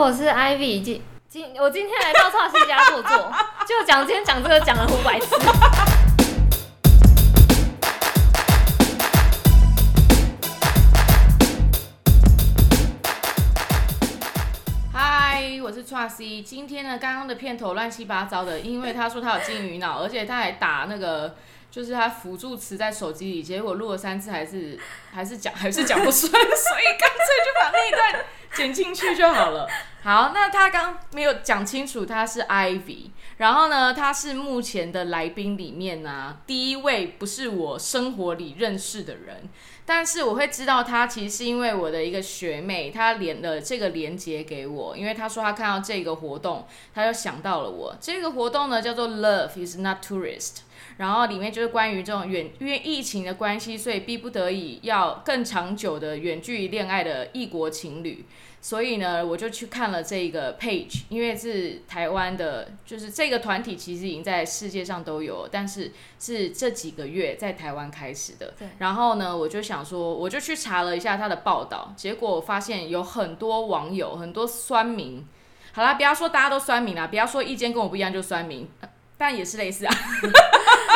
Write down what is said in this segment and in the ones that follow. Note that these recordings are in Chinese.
我是 Ivy，今今我今天来到创新家坐坐，就讲今天讲这个讲了五百次。嗨，我是 t r C。今天呢，刚刚的片头乱七八糟的，因为他说他有金鱼脑，而且他还打那个，就是他辅助词在手机里，结果录了三次还是还是讲还是讲不顺，所以干脆就把那一段剪进去就好了。好，那他刚没有讲清楚他是 Ivy，然后呢，他是目前的来宾里面呢第一位不是我生活里认识的人。但是我会知道他其实是因为我的一个学妹，她连了这个连接给我，因为她说她看到这个活动，她就想到了我。这个活动呢叫做 Love is not tourist，然后里面就是关于这种远因为疫情的关系，所以逼不得已要更长久的远距离恋爱的异国情侣。所以呢，我就去看了这个 page，因为是台湾的，就是这个团体其实已经在世界上都有，但是是这几个月在台湾开始的。对。然后呢，我就想说，我就去查了一下他的报道，结果我发现有很多网友，很多酸民。好啦，不要说大家都酸民啦，不要说意见跟我不一样就酸民，但也是类似啊。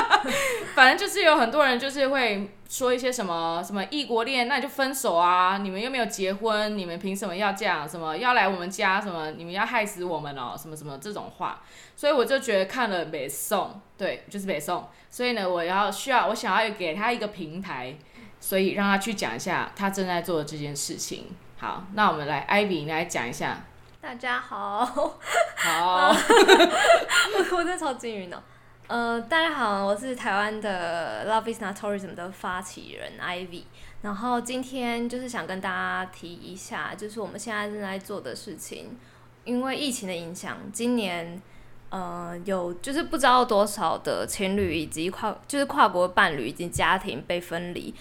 反正就是有很多人就是会说一些什么什么异国恋，那你就分手啊！你们又没有结婚，你们凭什么要这样？什么要来我们家？什么你们要害死我们哦？什么什么这种话，所以我就觉得看了北宋，对，就是北宋。所以呢，我要需要我想要给他一个平台，所以让他去讲一下他正在做的这件事情。好，那我们来，Ivy，你来讲一下。大家好，好，我真的超金鱼呢。呃，大家好，我是台湾的 Love is not tourism 的发起人 Ivy，然后今天就是想跟大家提一下，就是我们现在正在做的事情，因为疫情的影响，今年呃有就是不知道多少的情侣以及跨就是跨国伴侣以及家庭被分离，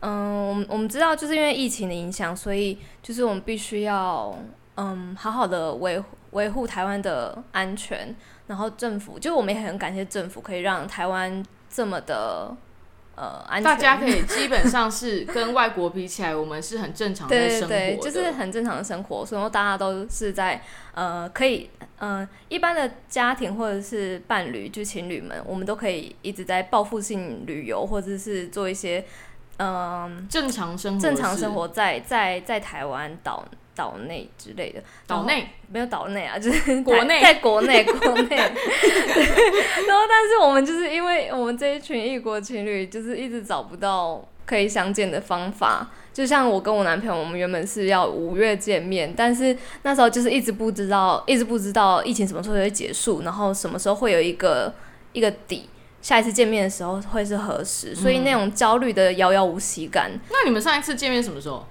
嗯，我们我们知道就是因为疫情的影响，所以就是我们必须要嗯好好的维护维护台湾的安全。然后政府就我们也很感谢政府可以让台湾这么的呃安全，大家可以基本上是跟外国比起来，我们是很正常的生活，对，就是很正常的生活，所以大家都是在呃可以呃一般的家庭或者是伴侣就情侣们，我们都可以一直在报复性旅游或者是做一些嗯正常生活正常生活在在在台湾岛。岛内之类的，岛内没有岛内啊，就是国内，在国内，国内。然后，但是我们就是因为我们这一群异国情侣，就是一直找不到可以相见的方法。就像我跟我男朋友，我们原本是要五月见面，但是那时候就是一直不知道，一直不知道疫情什么时候会结束，然后什么时候会有一个一个底，下一次见面的时候会是何时，所以那种焦虑的遥遥无期感。那你们上一次见面什么时候？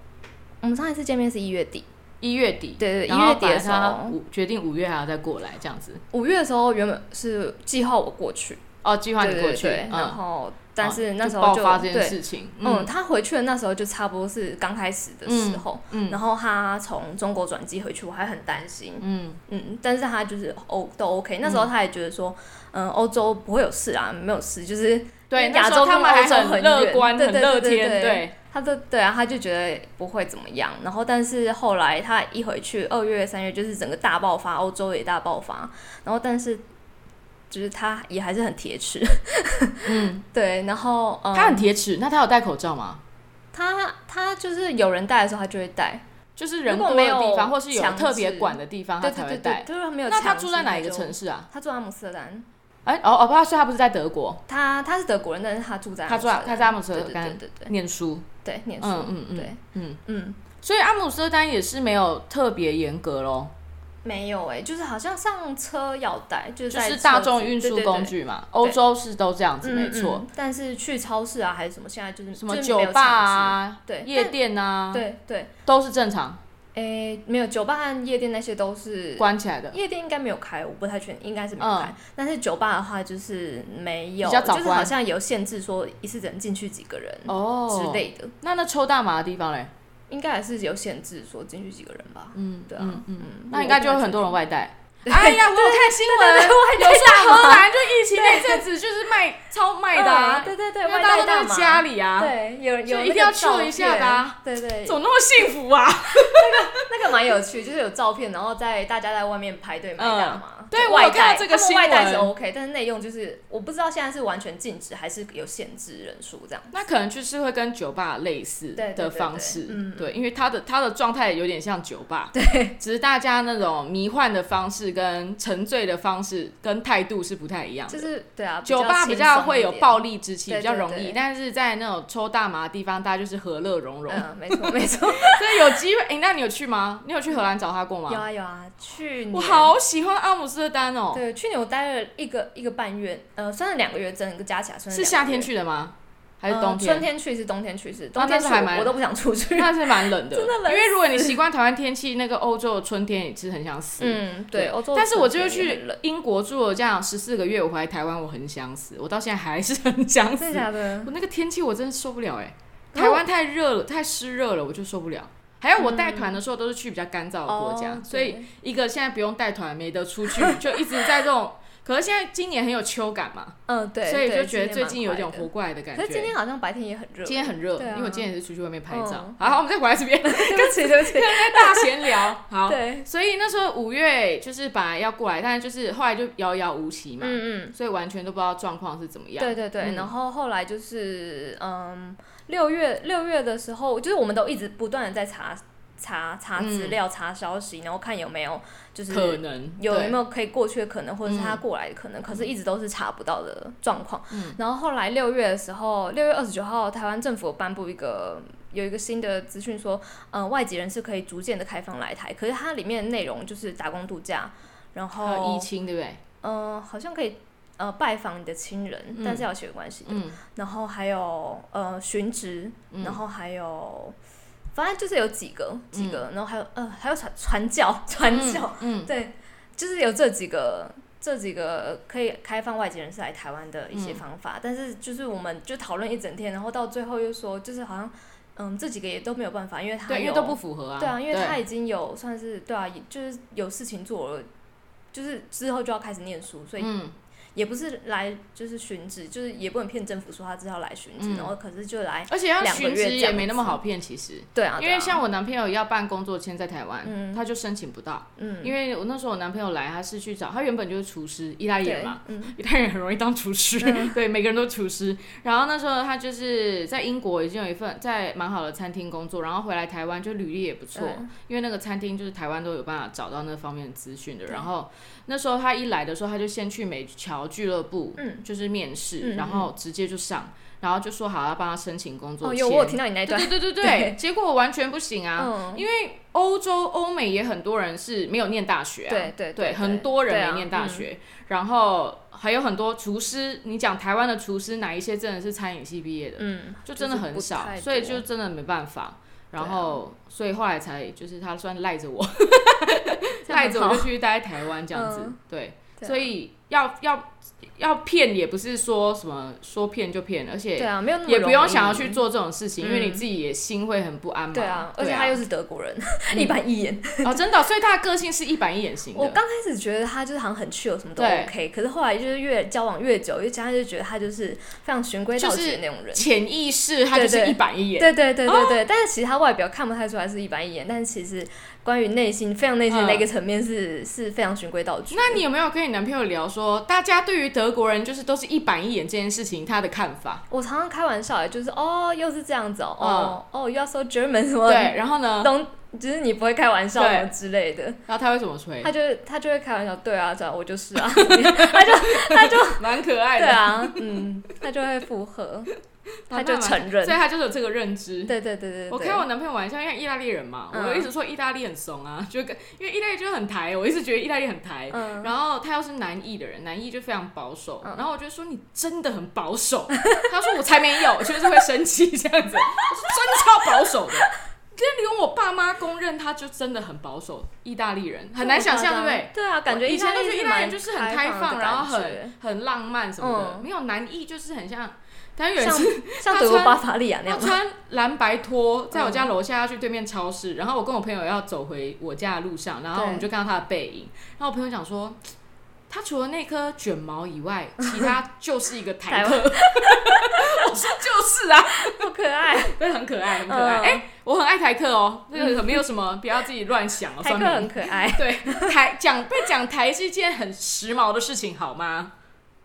我们上一次见面是一月底。一月底，对对，一月底的时候决定五月还要再过来这样子。五月的时候原本是计划我过去，哦，计划你过去，然后但是那时候就发这件事情，嗯，他回去的那时候就差不多是刚开始的时候，嗯，然后他从中国转机回去，我还很担心，嗯嗯，但是他就是欧都 OK，那时候他也觉得说，嗯，欧洲不会有事啊，没有事，就是对亚洲他们还很乐观，很乐天，对。他的对啊，他就觉得不会怎么样。然后，但是后来他一回去，二月、三月就是整个大爆发，欧洲也大爆发。然后，但是就是他也还是很铁齿。嗯，对。然后他很铁齿，那他有戴口罩吗？他他就是有人戴的时候，他就会戴。就是人多的地方，或是有特别管的地方，他才会戴。就是没有。那他住在哪一个城市啊？他住阿姆斯特丹。哎哦哦，不，所以他不是在德国。他他是德国人，但是他住在他住他在阿姆斯特丹对对对念书。对，念书。嗯嗯嗯，对，嗯嗯。所以阿姆斯特丹也是没有特别严格咯。没有哎，就是好像上车要带，就是就是大众运输工具嘛。欧洲是都这样子，没错。但是去超市啊，还是什么，现在就是什么酒吧啊，对，夜店啊，对对，都是正常。诶，没有酒吧和夜店那些都是关起来的。夜店应该没有开，我不太确定，应该是没开。但是酒吧的话，就是没有，就是好像有限制，说一次只能进去几个人哦之类的。那那抽大麻的地方嘞，应该还是有限制，说进去几个人吧。嗯，对啊，嗯嗯，那应该就有很多人外带。哎呀，我有看新闻，有外带大麻说荷兰就疫情那阵子就是卖超卖的啊嗯，对对对，因为外大家都在家里啊，对，有有一定要个照 chill 一下的啊片。对对。怎，么那么幸福啊？那个那个蛮有趣，就是有照片，然后在大家在外面排队买大麻。嗯对外带，这个新外带是 OK，但是内用就是我不知道现在是完全禁止还是有限制人数这样。那可能就是会跟酒吧类似的方式，嗯。对，因为他的他的状态有点像酒吧，对，只是大家那种迷幻的方式跟沉醉的方式跟态度是不太一样的。就是对啊，酒吧比轻较会有暴力之气，比较容易，但是在那种抽大麻的地方，大家就是和乐融融。嗯，没错没错，所以有机会，哎、那你有去吗？你有去荷兰找他过吗？有啊有啊，去年我好喜欢阿姆斯特丹哦、对，去年我待了一个一个半月，呃，算是两个月，整个加起来算是夏天去的吗？还是呃冬天？春天去是冬天去是冬天去还蛮我我都不想出去。那是蛮冷的，真的冷因为如果你习惯台湾天气，那个欧洲的春天也是很想死。嗯，对，欧洲但是我就是去英国住了这样十四个月，我回来台湾我很想死，我到现在还是很想死真的。假的？我那个天气我真的受不了哎、哦台湾太热了，太湿热了，我就受不了。还有我带团的时候都是去比较干燥的国家，哦所以一个现在不用带团没得出去，就一直在这种。可是现在今年很有秋感嘛，嗯，对，所以就对觉得最近有点。今天蛮活过来的感觉。可是今天好像白天也很热。今天很热，啊因为我今天也是出去外面拍照嗯。好好，我们再回来这边 对不起，对不起。大闲聊。好，对，所以那时候五月就是本来要过来，但是就是后来就遥遥无期嘛，嗯嗯，所以完全都不知道状况是怎么样。对对对。嗯然后后来就是，嗯，六月六月的时候，就是我们都一直不断的在查查查资料、查消息，然后看有没有就是嗯可能有有没有可以过去的可能，或者是他嗯过来的可能，可是一直都是查不到的状况。嗯然后后来六月的时候，六月二十九号，台湾政府颁布一个有一个新的资讯说，呃，外籍人士可以逐渐的开放来台，可是它里面的内容就是打工度假，然后疫情，对不对？呃，好像可以呃拜访你的亲人，嗯但是要有血缘关系的，嗯，然后还有呃寻职，嗯然后还有。反正就是有几个几个，然后还有呃还有传传教传教，嗯，对，就是有这几个这几个可以开放外籍人士来台湾的一些方法，但是就是我们就讨论一整天，然后到最后又说，就是好像嗯这几个也都没有办法，因为他对，因为有都不符合啊。对啊，因为他已经有算是对啊，就是有事情做了，就是之后就要开始念书，所以嗯，也不是来就是寻职，就是也不能骗政府说他之后来寻职，嗯然后可是就来而且要寻职也没那么好骗，其实。对啊，因为像我男朋友要办工作签在台湾，嗯他就申请不到。嗯因为我那时候我男朋友来，他是去找他原本就是厨师，意大利人嘛，嗯意大利人很容易当厨师，对，每个人都厨师。然后那时候他就是在英国已经有一份在蛮好的餐厅工作，然后回来台湾就履历也不错，嗯因为那个餐厅就是台湾都有办法找到那方面的资讯的。然后那时候他一来的时候，他就先去美侨俱乐部，嗯。就是面试，嗯然后直接就上，然后就说好要帮他申请工作。有我有听到你那一段，对对对对结果完全不行啊，嗯，因为欧洲、欧美也很多人是没有念大学啊，对对对，很多人没念大学，然后还有很多厨师。你讲台湾的厨师，哪一些真的是餐饮系毕业的？嗯，就真的很少，所以就真的没办法。然后，所以后来才就是他算赖着我，赖着我就去待在台湾这样子，嗯。对，所以要要要骗也不是说什么说骗就骗，而且对且啊，没有那么也不用想要去做这种事情，因为嗯你自己也心会很不安嘛。对啊，而且他又是德国人，一板一眼。哦，真的哦、所以他的个性是一板一眼型的。我刚开始觉得他就是好像很 chill，什么都 OK，可是后来就是越交往越久，越加上就觉得他就是非常循规蹈矩的那种人。潜意识他就是一板一眼。对对对对对，但是其实他外表看不太出来是一板一眼，但是其实关于内心非常内心的那个层面是、是非常循规蹈矩。那你有没有跟你男朋友聊说，大家对于德国人就是都是一板一眼这件事情，他的看法？我常常开玩笑，欸就是哦，又是这样子哦，哦哦，You are so German 什么对，然后呢？懂，就是你不会开玩笑对什么之类的，然后他会怎么吹？他就他就会开玩笑，对啊，对啊，我就是啊，他就他就蛮可爱的。对啊，嗯，他就会附和，他就承认所以，他就是有这个认知。对对对我开我男朋友玩笑，因为意大利人嘛，嗯我一直说意大利很怂啊，就跟因为意大利就很台，我一直觉得意大利很台。嗯然后他又是南艺的人，南艺就非常保守。嗯然后我就说你真的很保守，他说我才没有，就是会生气这样子。我说真的超保守的，跟连我爸妈公认他就真的很保守。意大利人很难想象，对不对？？对啊，感觉以前都觉得意大利人就是很开放，然后很很浪漫什么的，嗯没有南艺就是很像像但有一次像德国巴伐利亚那样？他穿蓝白拖，在我家楼下要去对面超市，然后我跟我朋友要走回我家的路上，然后我们就看到他的背影，然后我朋友讲说。他除了那颗卷毛以外，其他就是一个台客。我说就是啊，好可爱，对，很可爱，很可爱。哎，我很爱台客哦，那个没有什么，不要自己乱想哦。台客很可爱，对，台讲被讲台是一件很时髦的事情，好吗？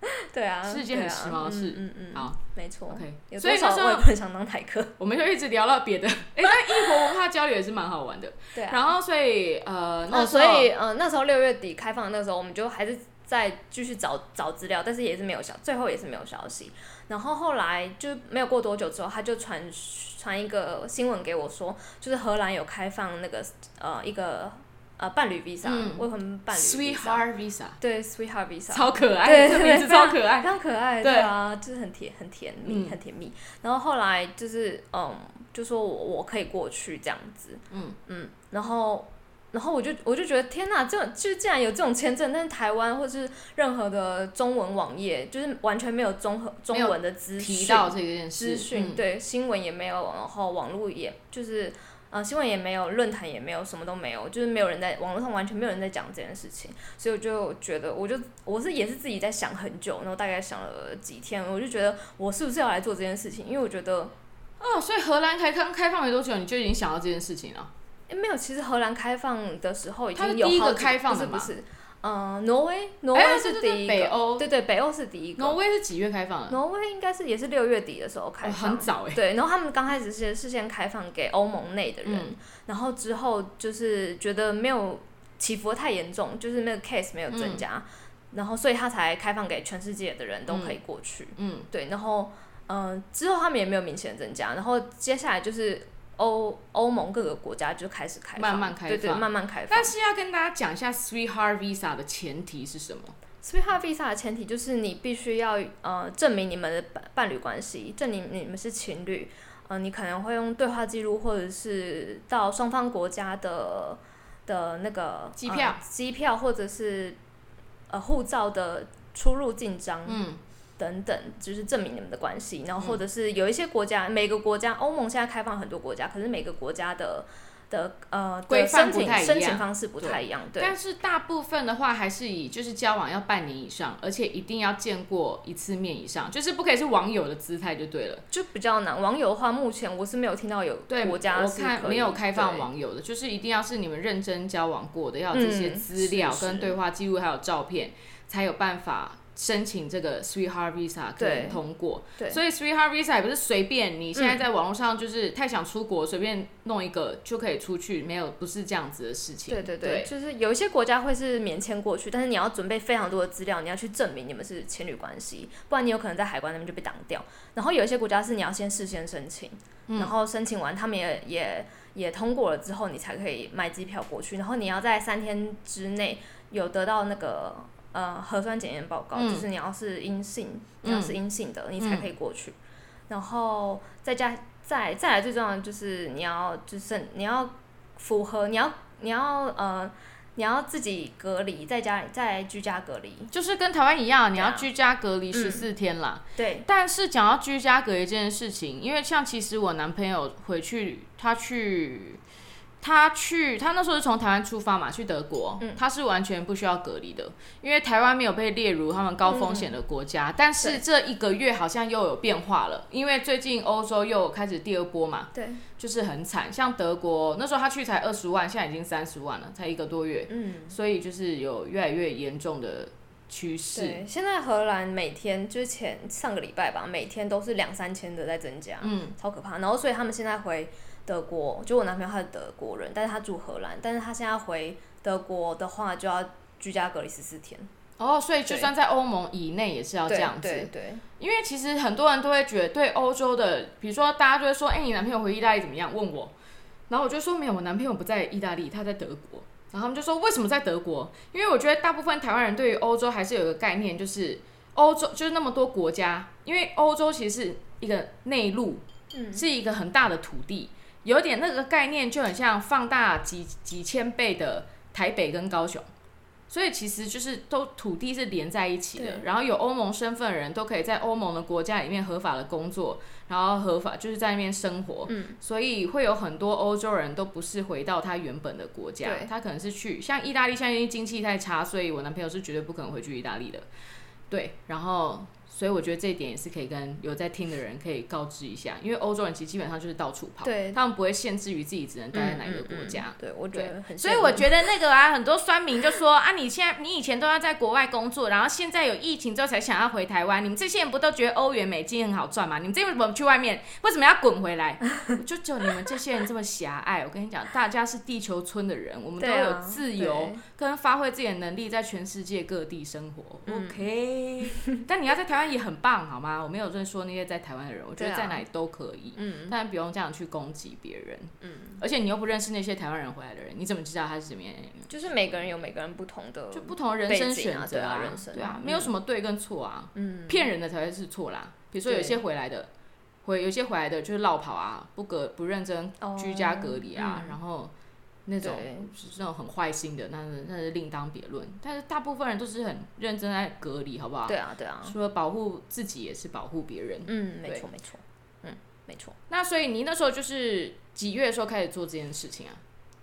对啊，是一件很时髦的事。嗯嗯，好，没错。OK，所以那时候我也很想当台客。我们就一直聊到别的，哎，那异国文化交流也是蛮好玩的。对啊。然后所以呃，哦，所以呃，那时候六月底开放的那时候，我们就还是。在继续找找资料，但是也是没有消，最后也是没有消息。然后后来就没有过多久之后，他就传传一个新闻给我说，就是荷兰有开放那个呃一个呃伴侣 visa，未婚伴侣 sweetheart visa，对 sweetheart visa，超可爱，对名字超可爱，非常可爱，对。啊，就是很甜很甜蜜很甜蜜。然后后来就是嗯，就说我我可以过去这样子，嗯。嗯，然后。然后我就我就觉得天哪，这就竟然有这种签证，但是台湾或是任何的中文网页，就是完全没有综合中文的资讯，提到这件资讯，对新闻也没有，然后网络也就是呃新闻也没有，论坛也没有，什么都没有，就是没有人在网络上完全没有人在讲这件事情，所以我就觉得，我就我是也是自己在想很久，然后大概想了几天，我就觉得我是不是要来做这件事情，因为我觉得，哦，所以荷兰开刚开放没多久，你就已经想到这件事情了。没有，其实荷兰开放的时候已经有第一个开放的不是，嗯，挪威，挪威是第一个，北欧，对对，北欧是第一个。挪威是几月开放的？挪威应该是也是六月底的时候开放，很早哎。对，然后他们刚开始是是先开放给欧盟内的人，然后之后就是觉得没有起伏太严重，就是那个 case 没有增加，然后所以他才开放给全世界的人都可以过去。嗯，对，然后嗯，之后他们也没有明显增加，然后接下来就是。欧欧盟各个国家就开始开放，慢慢开放，对对，慢慢开放。但是要跟大家讲一下，Sweetheart Visa 的前提是什么？Sweetheart Visa 的前提就是你必须要呃证明你们的伴伴侣关系，证明你们是情侣。呃，你可能会用对话记录，或者是到双方国家的的那个机票，机票或者是呃护照的出入境章。嗯。等等，就是证明你们的关系，然后或者是有一些国家，每个国家，欧盟现在开放很多国家，可是每个国家的的呃规范不太一样，申请方式不太一样。对，但是大部分的话还是以就是交往要半年以上，而且一定要见过一次面以上，就是不可以是网友的姿态就对了。就比较难，网友的话，目前我是没有听到有国家我看没有开放网友的，就是一定要是你们认真交往过的，要这些资料跟对话记录还有照片，才有办法。申请这个 Sweetheart Visa 可以通过，对所以 Sweetheart Visa 也不是随便你现在在网络上就是太想出国，随便弄一个就可以出去，没有不是这样子的事情。对对对，就是有一些国家会是免签过去，但是你要准备非常多的资料，你要去证明你们是情侣关系，不然你有可能在海关那边就被挡掉。然后有一些国家是你要先事先申请，然后申请完他们也也也通过了之后，你才可以买机票过去，然后你要在三天之内有得到那个。呃，核酸检验报告就是你要是阴性，你要是阴性的，你才可以过去。然后再加再再来最重要的就是你要就是你要符合你要你要呃你要自己隔离在家里在居家隔离，就是跟台湾一样，你要居家隔离十四天啦。对。但是讲到居家隔离这件事情，因为像其实我男朋友回去他去。他去，他那时候是从台湾出发嘛，去德国，他是完全不需要隔离的，因为台湾没有被列入他们高风险的国家。但是这一个月好像又有变化了，因为最近欧洲又开始第二波嘛，对，就是很惨。像德国那时候他去才二十万，现在已经三十万了，才一个多月，嗯，所以就是有越来越严重的趋势。对，现在荷兰每天就是前上个礼拜吧，每天都是两三千的在增加，嗯，超可怕。然后所以他们现在回。德国就我男朋友他是德国人，但是他住荷兰，但是他现在回德国的话就要居家隔离十四天。哦，所以就算在欧盟以内也是要这样子。对对。因为其实很多人都会觉得对欧洲的，比如说大家就会说，哎，你男朋友回意大利怎么样？问我，然后我就说没有，我男朋友不在意大利，他在德国。然后他们就说为什么在德国？因为我觉得大部分台湾人对于欧洲还是有个概念，就是欧洲就是那么多国家，因为欧洲其实是一个内陆，嗯，是一个很大的土地。有点那个概念，就很像放大几几千倍的台北跟高雄，所以其实就是都土地是连在一起的，然后有欧盟身份的人都可以在欧盟的国家里面合法的工作，然后合法就是在那边生活，嗯，所以会有很多欧洲人都不是回到他原本的国家，他可能是去像意大利，现在因为经济太差，所以我男朋友是绝对不可能回去意大利的，对，然后。所以我觉得这一点也是可以跟有在听的人可以告知一下，因为欧洲人其实基本上就是到处跑，对他们不会限制于自己只能待在哪一个国家。嗯嗯嗯对，我觉得很。所以我觉得那个啊，很多酸民就说啊，你现在你以前都要在国外工作，然后现在有疫情之后才想要回台湾，你们这些人不都觉得欧元美金很好赚吗？你们这为什么不去外面？为什么要滚回来？就就你们这些人这么狭隘。我跟你讲，大家是地球村的人，我们都有自由跟发挥自己的能力，在全世界各地生活。嗯 OK，但你要在台湾也很棒，好吗？我没有在说那些在台湾的人，我觉得在哪里都可以。嗯但不用这样去攻击别人，嗯，而且你又不认识那些台湾人回来的人，你怎么知道他是怎么样的人？就是每个人有每个人不同的，就不同的人生选择啊啊人生对啊，嗯没有什么对跟错啊，嗯，骗人的才会是错啦。比如说有些回来的，回有些回来的就是落跑啊，不隔不认真哦居家隔离啊，嗯然后那种是那种很坏心的，那是那是另当别论。但是大部分人都是很认真在隔离，好不好？对啊对啊，除了保护自己，也是保护别人。嗯，没错没错，嗯，没错。那所以你那时候就是几月的时候开始做这件事情啊？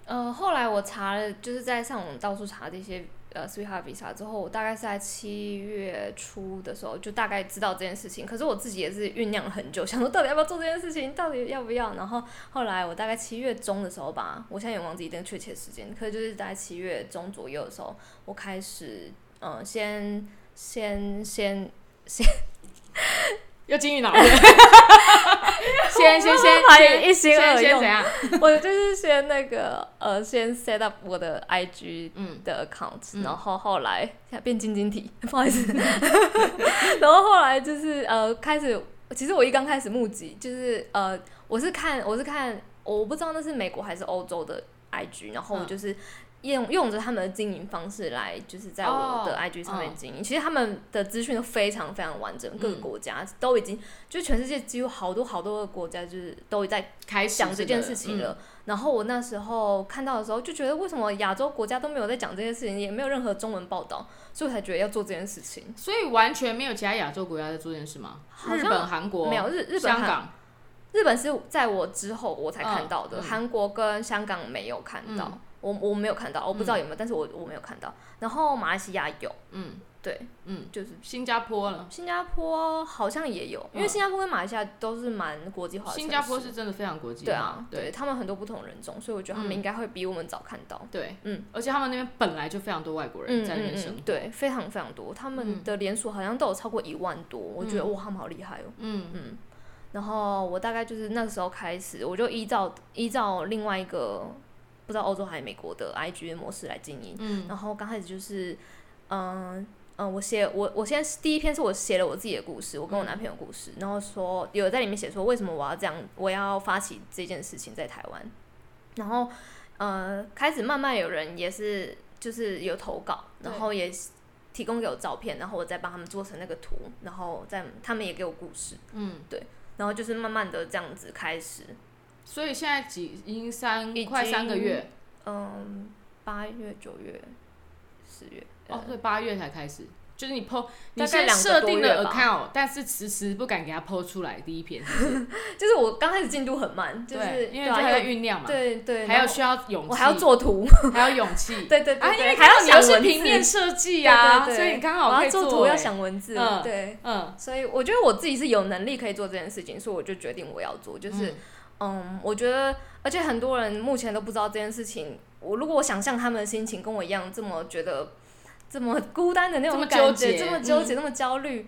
呃，后来我查了，就是在上网到处查这些呃 Sweetheart Visa 之后，我大概是在七月初的时候就大概知道这件事情。可是我自己也是酝酿了很久，想说到底要不要做这件事情，到底要不要。然后后来我大概七月中的时候吧，我现在也忘记一定确切时间，可是就是大概七月中左右的时候，我开始呃先先先又金鱼脑。了，先先先先一心二用？我就是先那个呃，先 set up 我的 IG 嗯。的 account，、嗯。然后后来变晶晶体，不好意思，然后后来就是呃开始，其实我一刚开始募集，就是呃我是看我是看我不知道那是美国还是欧洲的 IG，然后我嗯。就是。用用着他们的经营方式来，就是在我的哦 IG 上面嗯经营。其实他们的资讯都非常非常完整，各个嗯国家都已经，就全世界几乎好多好多个国家就是都在开始讲这件事情了。嗯然后我那时候看到的时候，就觉得为什么亚洲国家都没有在讲这件事情，也没有任何中文报道，所以我才觉得要做这件事情。所以完全没有其他亚洲国家在做这件事吗？日本、韩国没有日日本韩香港，日本是在我之后我才看到的，韩、国跟香港没有看到，嗯我我没有看到，我不知道有没有，但是我我没有看到。然后马来西亚有，嗯对，嗯，就是新加坡了。新加坡好像也有，因为嗯新加坡跟马来西亚都是蛮国际化的。新加坡是真的非常国际化，对啊，对对他们很多不同人种，所以我觉得他们嗯应该会比我们早看到。对，嗯，而且他们那边本来就非常多外国人嗯在那边生活，对，非常非常多，他们嗯的连锁好像都有超过一万多，我觉得嗯哇，他们好厉害哦。嗯嗯，然后我大概就是那个时候开始，我就依照依照另外一个不知道欧洲还是美国的 IG 的模式来经营。嗯。然后刚开始就是，嗯、嗯、我写我我现在第一篇是我写了我自己的故事，我跟我男朋友故事，然后说有在里面写说为什么我要这样，我要发起这件事情在台湾，然后呃开始慢慢有人也是就是有投稿，然后也提供给我照片，然后我再帮他们做成那个图，然后再他们也给我故事，嗯，对。然后就是慢慢的这样子开始，所以现在几已经三已快三个月。嗯，八月、九月、十月，哦，对，八月才开始。就是你 PO，你先设定了 account，但是迟迟不敢给他 PO 出来第一篇，是是？就是我刚开始进度很慢，就是，因为还在酝酿嘛，对对，还有需要勇气，我还要，做图，还要勇气，对对对啊，因，为还要你又是想文字。平面设计对啊，所以你刚好可以我要做图要欸，想文字，嗯对，嗯，所以我觉得我自己是有能力可以做这件事情，所以我就决定我要做，就是嗯我觉得，而且很多人目前都不知道这件事情。我如果我想象他们的心情跟我一样，这么觉得这么 孤单的那种感觉，这么纠结，嗯这么焦虑。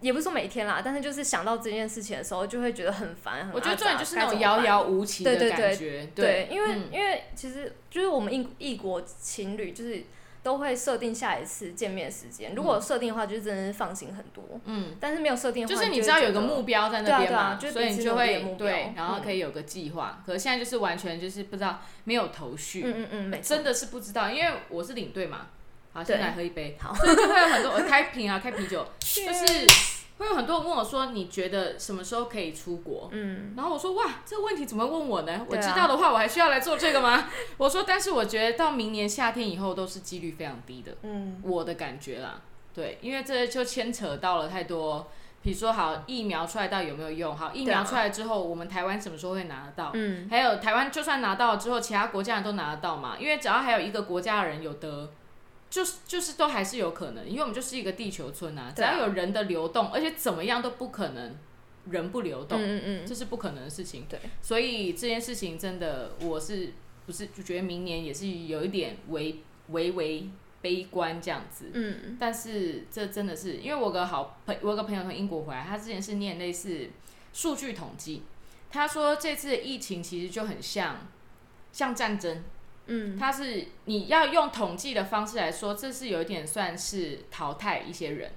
也不是说每天啦，但是就是想到这件事情的时候，就会觉得很烦。很我觉得重点就是那种遥遥无期的对对对因为、嗯因为其实就是我们异异国情侣，就是都会设定下一次见面时间。如果有设定的话，就是真的是放心很多。嗯，但是没有设定的话，就是你知道有个目标在那边嘛，所以你就会对，然后嗯可以有个计划。可是现在就是完全就是不知道，没有头绪，嗯嗯嗯，真的是不知道，因为我是领队嘛。好，对先来喝一杯。好所以就会有很多我开瓶啊，开啤酒，就是会有很多人问我说，你觉得什么时候可以出国？嗯，然后我说哇，这个问题怎么问我呢？我知道的话，我还需要来做这个吗？我说，但是我觉得到明年夏天以后都是几率非常低的，嗯，我的感觉啦。对，因为这就牵扯到了太多，比如说好疫苗出来到底有没有用？好，疫苗出来之后，我们台湾什么时候会拿得到？嗯，还有台湾就算拿到了之后，其他国家人都拿得到嘛？因为只要还有一个国家的人有得，就是就是都还是有可能，因为我们就是一个地球村啊，只要有人的流动，而且怎么样都不可能人不流动，嗯嗯这是不可能的事情。对，所以这件事情真的，我是不是就觉得明年也是有一点微微微悲观这样子。嗯但是这真的是，因为我个好朋，我有个朋友从英国回来，他之前是念类似数据统计，他说这次的疫情其实就很像像战争，嗯，它是你要用统计的方式来说，这是有一点算是淘汰一些人，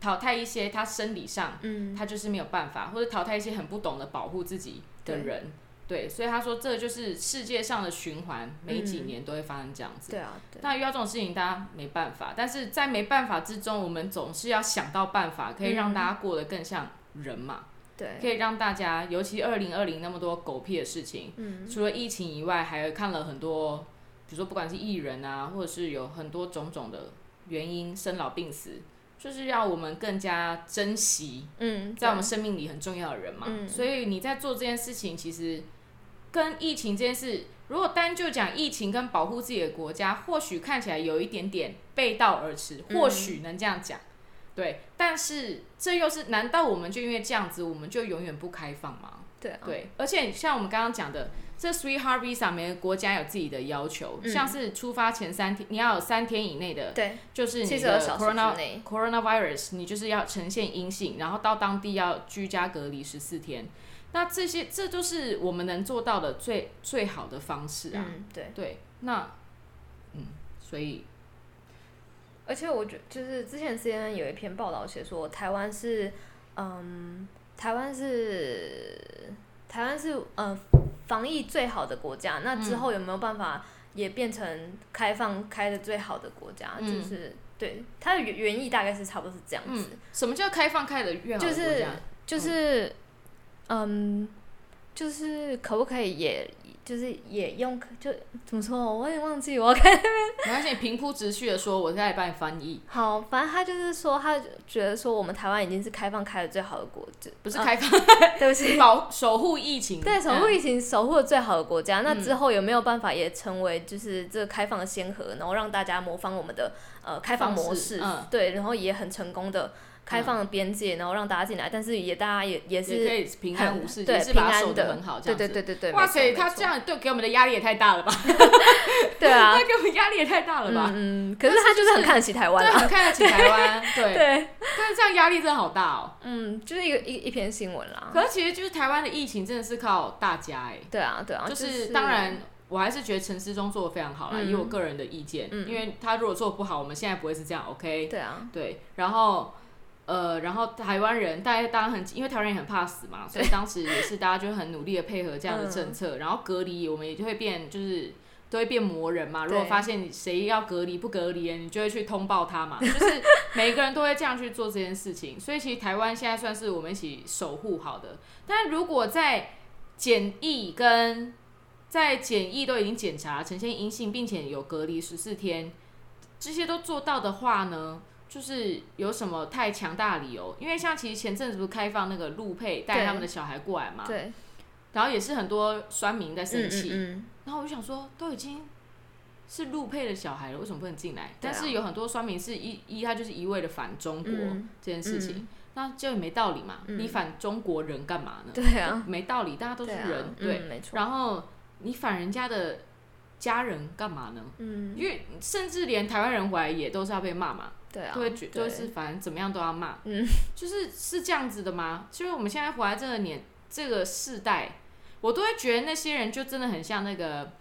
淘汰一些他生理上嗯，他就是没有办法，或者淘汰一些很不懂得保护自己的人。对，所以他说这就是世界上的循环，每几嗯年都会发生这样子。对啊，对，那遇到这种事情，大家没办法，但是在没办法之中，我们总是要想到办法，可以让大家过得更像人嘛，对，可以让大家，尤其二零二零那么多狗屁的事情，嗯，除了疫情以外，还看了很多，比如说不管是艺人啊，或者是有很多种种的原因，生老病死，就是要我们更加珍惜嗯，在我们生命里很重要的人嘛。嗯所以你在做这件事情，其实跟疫情这件事，如果单就讲疫情跟保护自己的国家，或许看起来有一点点背道而驰，嗯或许能这样讲。对，但是这又是难道我们就因为这样子，我们就永远不开放吗？对啊，对，而且像我们刚刚讲的，这 Three Heart Visa 每个国家有自己的要求，嗯像是出发前三天，你要有三天以内的，对，就是你72的 corona coronavirus，你就是要呈现阴性，然后到当地要居家隔离十四天。那这些，这都是我们能做到的最最好的方式啊。嗯，对，对，那嗯，所以而且我觉就是之前 CNN 有一篇报道写说，台湾是，嗯，台湾是台湾是呃防疫最好的国家，那之后有没有办法也变成开放开的最好的国家？嗯就是对它的原原意大概是差不多是这样子，什么叫开放开的越好的就是国家？就是嗯，就是可不可以也就是也用就怎么说？我也忘记我要看。没关系，你平铺直叙的说，我再来帮你翻译，好，反正他就是说，他觉得说我们台湾已经是开放开的最好的国，就啊不是开放，对不起，保守护疫情，对，守护嗯疫情守护的最好的国家。那之后有没有办法也成为就是这个开放的先河，然后让大家模仿我们的呃开放模式，方式嗯对，然后也很成功的开放了边界，然后让大家进来，但是也大家也也是可是以平安很无事，对也是把它平安的守得很好，这对样子。对对对对，哇塞，他这样对给我们的压力也太大了吧？对啊 他，给我们压力也太大了吧？嗯嗯，可是他就是很看得起台湾很看得起台湾，对。对，但是这样压力真的好大哦。嗯，就是一个一一篇新闻啦，可是其实就是台湾的疫情真的是靠大家哎，对啊对啊，就就是当然。我还是觉得陈思忠做的非常好啦，嗯以我个人的意见，嗯因为他如果做不好，我们现在不会是这样，OK？对啊，对，然后呃，然后台湾人大家当然很，因为台湾人也很怕死嘛，所以当时也是大家就很努力的配合这样的政嗯策，然后隔离我们也就会变就是。都会变魔人嘛？如果发现你谁要隔离不隔离，你就会去通报他嘛。就是 每一个人都会这样去做这件事情，所以其实台湾现在算是我们一起守护好的。但如果在检疫跟在检疫都已经检查呈现阴性，并且有隔离十四天，这些都做到的话呢，就是有什么太强大的理由？因为像其实前阵子不是开放那个陆配带他们的小孩过来嘛，对，然后也是很多酸民在生气，嗯嗯然后我就想说，都已经是陆配的小孩了，为什么不能进来？啊但是有很多酸民是一一他就是一味的反中国嗯这件事情，嗯那就也没道理嘛。嗯你反中国人干嘛呢？对啊，没道理，大家都是对啊人，对。嗯，没错，然后你反人家的家人干嘛呢？嗯，因为甚至连台湾人回来也都是要被骂嘛，对啊，都会觉对都是反正怎么样都要骂，嗯，就是是这样子的吗？就是我们现在活在这个年这个世代，我都会觉得那些人就真的很像那个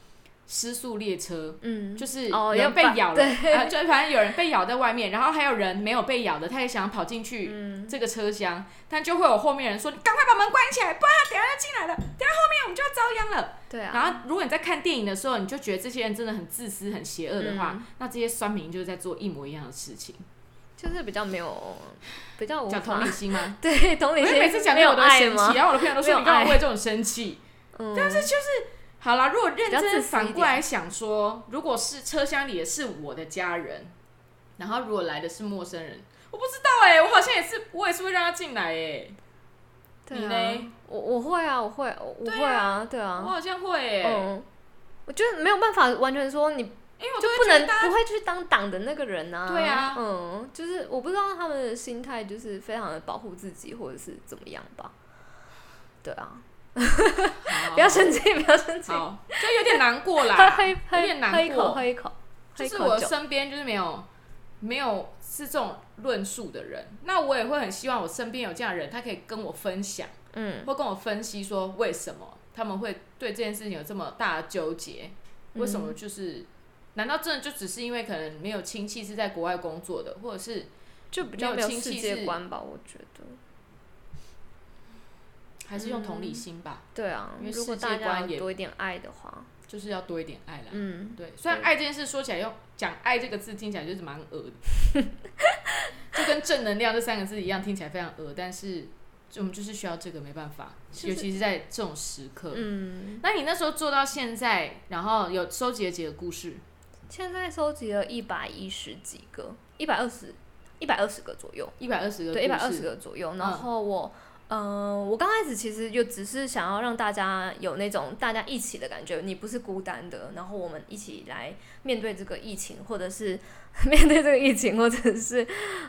失速列车，嗯，就是哦有人被咬了，就反正有人被咬在外面，然后还有人没有被咬的，他也想跑进去嗯，这个车厢，但就会有后面人说：“你赶快把门关起来，不然他等下就进来了，遭殃了。”对啊，然后，如果你在看电影的时候，你就觉得这些人真的很自私、很邪恶的话，嗯那这些酸民就是在做一模一样的事情。就是比较没有，比较无讲同理心吗？对同理心，我每次讲没有这个我都生气，？然后我的朋友都说你干嘛爱为这种生气？嗯，但是就是好啦，如果认真反过来想说，如果是车厢里的是我的家人，然后如果来的是陌生人，我不知道哎、我好像也是，我也是会让他进来哎、对啊你嘞，我我会啊，我会，我我会啊，对啊我啊，好像会哎、嗯，我觉得没有办法完全说你因为我就不能不会去当党的那个人啊。对啊嗯，就是我不知道他们的心态就是非常的保护自己，或者是怎么样吧。对啊，不要生气，不要生气，好，就有点难过 喝啦，喝有点难喝一口，过喝一口，喝就是我。身边就是没有没有是这种论述的人，那我也会很希望我身边有这样的人，他可以跟我分享。嗯。会跟我分析说为什么他们会对这件事情有这么大的纠结，为什嗯么就是，难道真的就只是因为可能没有亲戚是在国外工作的，或者是就比较没没有世有亲戚是界观吧，我觉得。还是用同理心吧，对啊因为，如果世界观也多一点爱的话，就是要多一点爱啦。嗯，对，虽然对。爱这件事说起来用讲爱这个字听起来就是蛮恶的，就跟正能量这三个字一样，听起来非常恶，但是我们就是需要这个，没办法，尤其是在这种时刻。嗯，那你那时候做到现在，然后有收集了几个故事？现在收集了一百一十几个，一百二十，一百二十个左右，一百二十个，对，一百二十。个左右。然后我，嗯、嗯我刚开始其实就只是想要让大家有那种大家一起的感觉，你不是孤单的，然后我们一起来面对这个疫情，或者是 面对这个疫情，或者是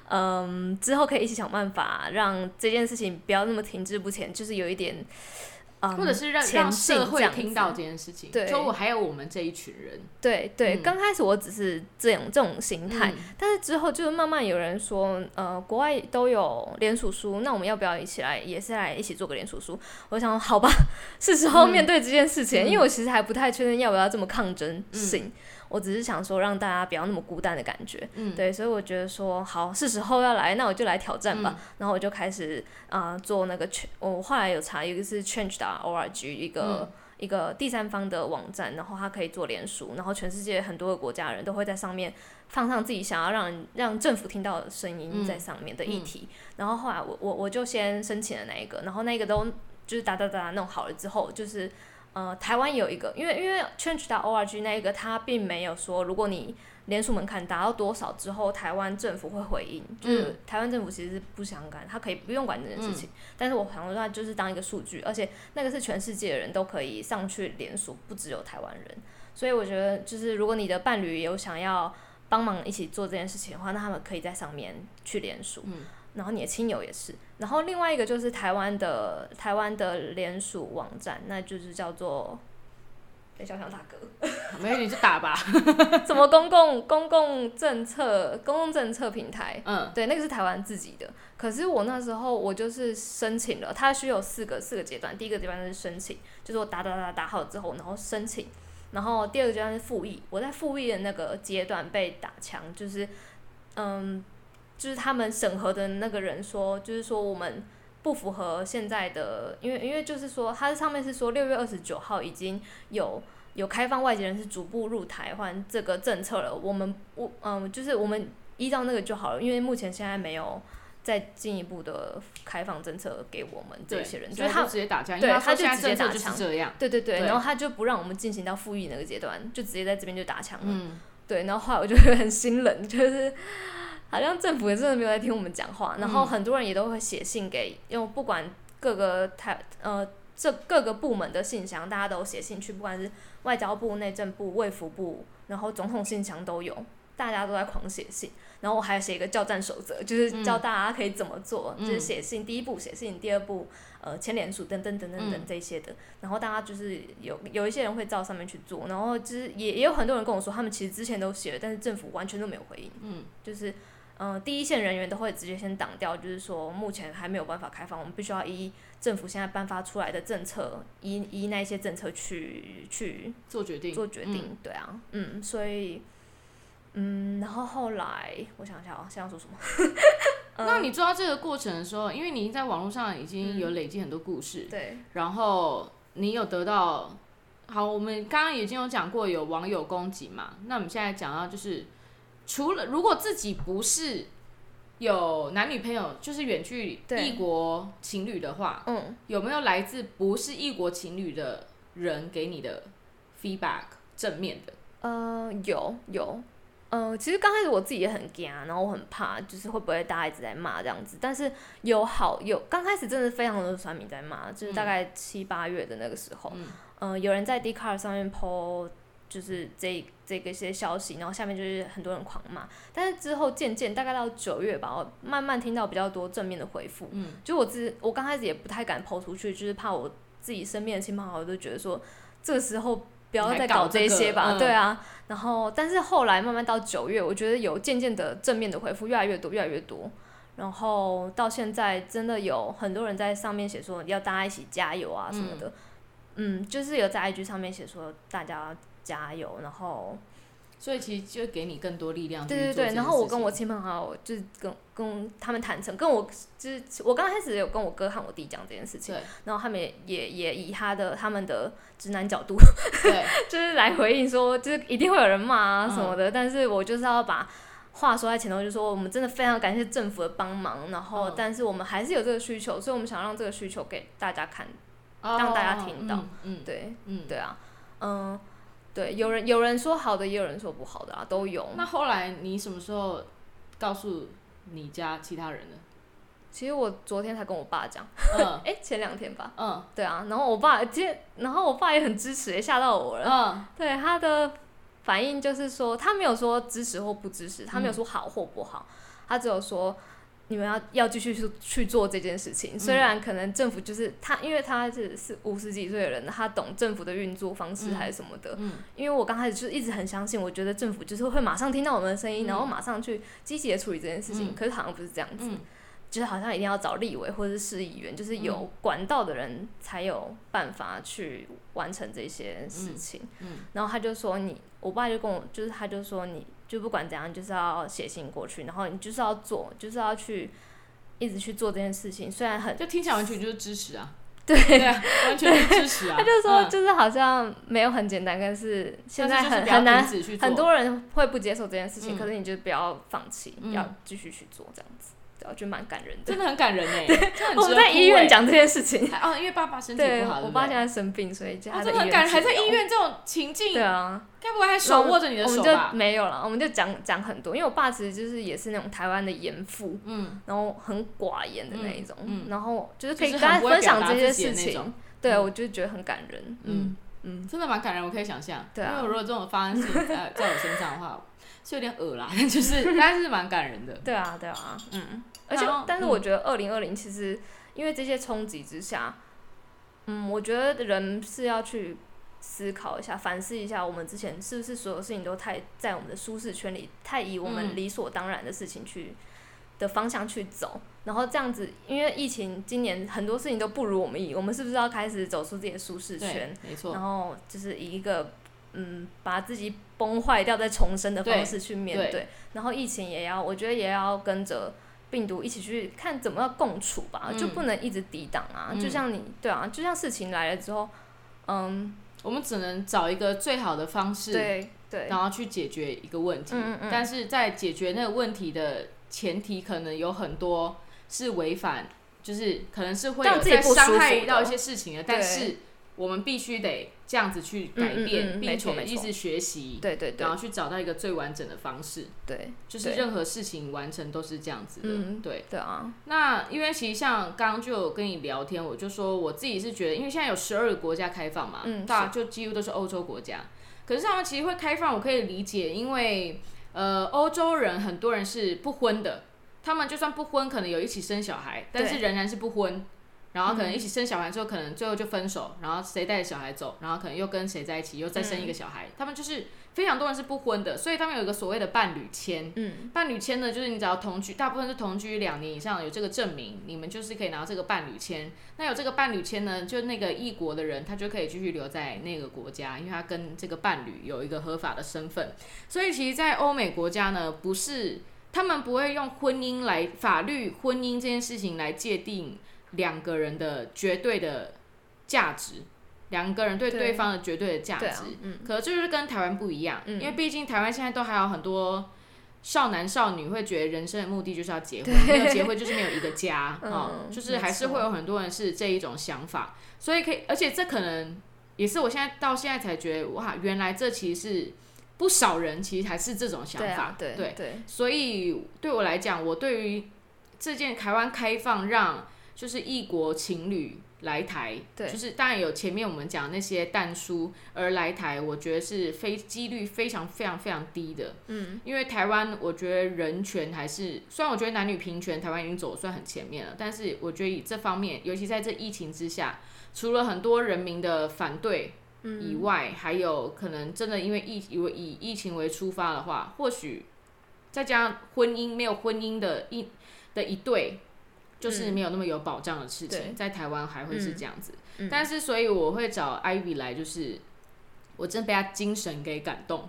嗯之后可以一起想办法让这件事情不要那么停滞不前，就是有一点。嗯，或者是让前让社会听到这件事情，对。就我还有我们这一群人，对对，嗯。刚开始我只是这种这种心态，嗯。但是之后就是慢慢有人说，呃，国外都有联署书，那我们要不要一起来，也是来一起做个联署书？我想，好吧，是时候嗯。面对这件事情，嗯因为我其实还不太确定要不要这么抗争性，我只是想说让大家不要那么孤单的感觉，嗯，对，所以我觉得说好是时候要来，那我就来挑战吧。嗯。然后我就开始啊、呃做那个我后来有查一个是 change 的 org 一个、嗯。一个第三方的网站，然后它可以做联署，然后全世界很多个国家人都会在上面放上自己想要让让政府听到的声音嗯。在上面的议题。然后后来我我我就先申请了那一个，然后那个都就是哒哒哒弄好了之后，就是呃台湾有一个，因为因为 change 到 org 那一个它并没有说如果你联署门槛达到多少之后，台湾政府会回应。就是嗯台湾政府其实是不想管，他可以不用管这件事情。但是我想说，它就是当一个数据，而且那个是全世界的人都可以上去联署，不只有台湾人。所以我觉得，就是如果你的伴侣有想要帮忙一起做这件事情的话，那他们可以在上面去联署。嗯然后你的亲友也是。然后另外一个就是台湾的台湾的联署网站，那就是叫做。等一下，我想打嗝。没有你就打吧，什么公共公共政策公共政策平台？嗯对，那个是台湾自己的。可是我那时候我就是申请了，它需有四个四个阶段。第一个阶段是申请，就是我打打打打好之后，然后申请。然后第二个阶段是复议，我在复议的那个阶段被打枪，就是嗯，就是他们审核的那个人说，就是说我们不符合现在的，因为因为就是说，它上面是说六月二十九号已经有有开放外籍人士逐步入台湾这个政策了，我们我嗯，就是我们依照那个就好了，因为目前现在没有再进一步的开放政策给我们这，些人，就是他直接打对他就直接打枪是这样，对对对，然后他就不让我们进行到复议那个阶段，就直接在这边就打枪了。嗯。对，然后后来我就会很心冷，就是好像政府也真的没有在听我们讲话，然后嗯很多人也都会写信给，用不管各个台呃这各个部门的信箱，大家都写信去，不管是外交部、内政部、卫福部，然后总统信箱都有，大家都在狂写信。然后我还写一个教战守则，就是教大家可以怎么做，嗯就是写信第一步写信，第二步呃签联署等等等等等嗯这些的。然后大家就是有有一些人会照上面去做，然后就是也也有很多人跟我说，他们其实之前都写了，但是政府完全都没有回应。嗯，就是嗯、呃第一线人员都会直接先挡掉，就是说目前还没有办法开放，我们必须要依政府现在颁发出来的政策，依依那些政策去去做决定，做决定。对啊，嗯，所以嗯，然后后来我想一下啊，现在要说什么？嗯那你做到这个过程的时候，因为你在网络上已经有累积很多故事，对，然后你有得到，好，我们刚刚已经有讲过有网友攻击嘛，那我们现在讲到就是，除了如果自己不是有男女朋友，就是远距对异国情侣的话，嗯，有没有来自不是异国情侣的人给你的 feedback 正面的？呃，有有，呃，其实刚开始我自己也很惊，然后我很怕，就是会不会大家一直在骂这样子。但是有好有，刚开始真的非常多的酸民在骂，就是大概七八月的那个时候，嗯呃，有人在 d c a r 上面 po 就是这这个一些消息，然后下面就是很多人狂骂。但是之后渐渐大概到九月吧，我慢慢听到比较多正面的回复。嗯，就我自我刚开始也不太敢 po 出去，就是怕我自己身边的亲朋好友都觉得说，这个时候不要再搞这些吧，对啊。然后，但是后来慢慢到九月，我觉得有渐渐的正面的回复越来越多，越来越多。然后到现在，真的有很多人在上面写说要大家一起加油啊什么的，嗯就是有在 IG 上面写说大家加油，然后所以其实就给你更多力量对对对，然后我跟我亲朋好友就是跟跟他们坦诚，跟我就是我刚开始有跟我哥和我弟讲这件事情，然后他们也也也以他的他们的直男角度，就是来回应说，就是一定会有人骂啊什嗯么的，但是我就是要把话说在前头，就说我们真的非常感谢政府的帮忙，然后嗯。但是我们还是有这个需求，所以我们想让这个需求给大家看，让让大家听到。嗯嗯对嗯。对啊，嗯，对，有人有人说好的，也有人说不好的啊，都有。那后来你什么时候告诉你家其他人呢？其实我昨天才跟我爸讲，嗯。哎、前两天吧，嗯。对啊，然后我爸今天，然后我爸也很支持，也吓到我了。嗯。对他的反应就是说，他没有说支持或不支持，他没有说好或不好，他只有说你们要要继续去去做这件事情。虽然可能政府就是他，因为他是是五十几岁的人，他懂政府的运作方式还是什么的。嗯因为我刚开始就一直很相信，我觉得政府就是会马上听到我们的声音，嗯然后马上去积极的处理这件事情。嗯可是好像不是这样子。嗯就是好像一定要找立委或者是市议员，就是有管道的人才有办法去完成这些事情。嗯然后他就说你，我爸就跟我，就是他就说你就不管怎样，就是要写信过去，然后你就是要做，就是要去一直去做这件事情。虽然很，就听起来完全就是支持啊，对对啊，完全是支持啊。他就说嗯就是好像没有很简单，但是现在很很难很多人会不接受这件事情，嗯可是你就不要放弃，嗯要继续去做这样子，对，我觉得蛮感人的。真的很感人 哎，真的很我们在医院讲这件事情。哦，因为爸爸身体不好，我爸现在生病，所以他真的很感人，还在医。院这种情境对，啊，该不会还手握着你的我们就手吧？没有了，我们就讲讲很多，因为我爸其实就是也是那种台湾的严父，嗯，然后很寡言的那一种，嗯嗯然后就是可以跟他分享这些事情对嗯我就觉得很感人，嗯嗯嗯，真的蛮感人，我可以想象。对啊因为如果这种发生在 在我身上的话，是有点恶啦，就是但是蛮感人的。对啊对啊，嗯，而且但是我觉得二零二零其实因为这些冲击之下，嗯，我觉得人是要去思考一下、反思一下，我们之前是不是所有事情都太在我们的舒适圈里，太以我们嗯理所当然的事情去、的方向去走，然后这样子，因为疫情今年很多事情都不如我们意，我们是不是要开始走出自己的舒适圈，，没错然。后就是以一个嗯把自己崩坏掉再重生的方式去面对，对然后疫情也要，我觉得也要跟着。病毒一起去看怎么样共处吧，嗯就不能一直抵挡啊。嗯就像你，对啊，就像事情来了之后，嗯，我们只能找一个最好的方式，对对，然后去解决一个问题。嗯嗯嗯但是在解决那个问题的前提，可能有很多是违反，就是可能是会有让自己在伤害到一些事情的。但对是我们必须得这样子去改嗯嗯变，并且一直学习，对对对然后去找到一个最完整的方式。对就是任何事情完成都是这样子的，嗯对。对啊，那因为其实像刚刚就有跟你聊天，我就说我自己是觉得，因为现在有十二个国家开放嘛，嗯大就几乎都是欧洲国家。可是他们其实会开放，我可以理解，因为呃，欧洲人很多人是不婚的，他们就算不婚，可能有一起生小孩，但是仍然是不婚。然后可能嗯一起生小孩之后，可能最后就分手，然后谁带着小孩走，然后可能又跟谁在一起，又再生一个小孩。他们就是非常多人是不婚的，所以他们有一个所谓的伴侣签。嗯伴侣签呢，就是你只要同居，大部分是同居两年以上有这个证明，你们就是可以拿到这个伴侣签。那有这个伴侣签呢，就那个异国的人，他就可以继续留在那个国家，因为他跟这个伴侣有一个合法的身份。所以其实，在欧美国家呢，不是他们不会用婚姻来法律婚姻这件事情来界定两个人的绝对的价值，两个人对对。对方的绝对的价值。嗯。可就是跟台湾不一样，嗯。因为毕竟台湾现在都还有很多少男少女会觉得人生的目的就是要结婚，没有结婚就是没有一个家 啊、嗯就是还是会有很多人是这一种想法，所以可以，而且这可能也是我现在到现在才觉得哇，原来这其实是不少人其实还是这种想法对啊，，对对，对，所以对我来讲，我对于这件台湾开放让就是异国情侣来台，对就是当然有前面我们讲那些淡书而来台，我觉得是非几率非常非常非常低的。嗯，因为台湾我觉得人权还是，虽然我觉得男女平权台湾已经走得算很前面了，但是我觉得以这方面，尤其在这疫情之下，除了很多人民的反对。以外，还有可能真的因为疫以为以疫情为出发的话，或许再加上婚姻没有婚姻的一的一对，就是没有那么有保障的事情，对在台湾还会是这样子。嗯但是，所以我会找 Ivy 来，就是我真被他精神给感动，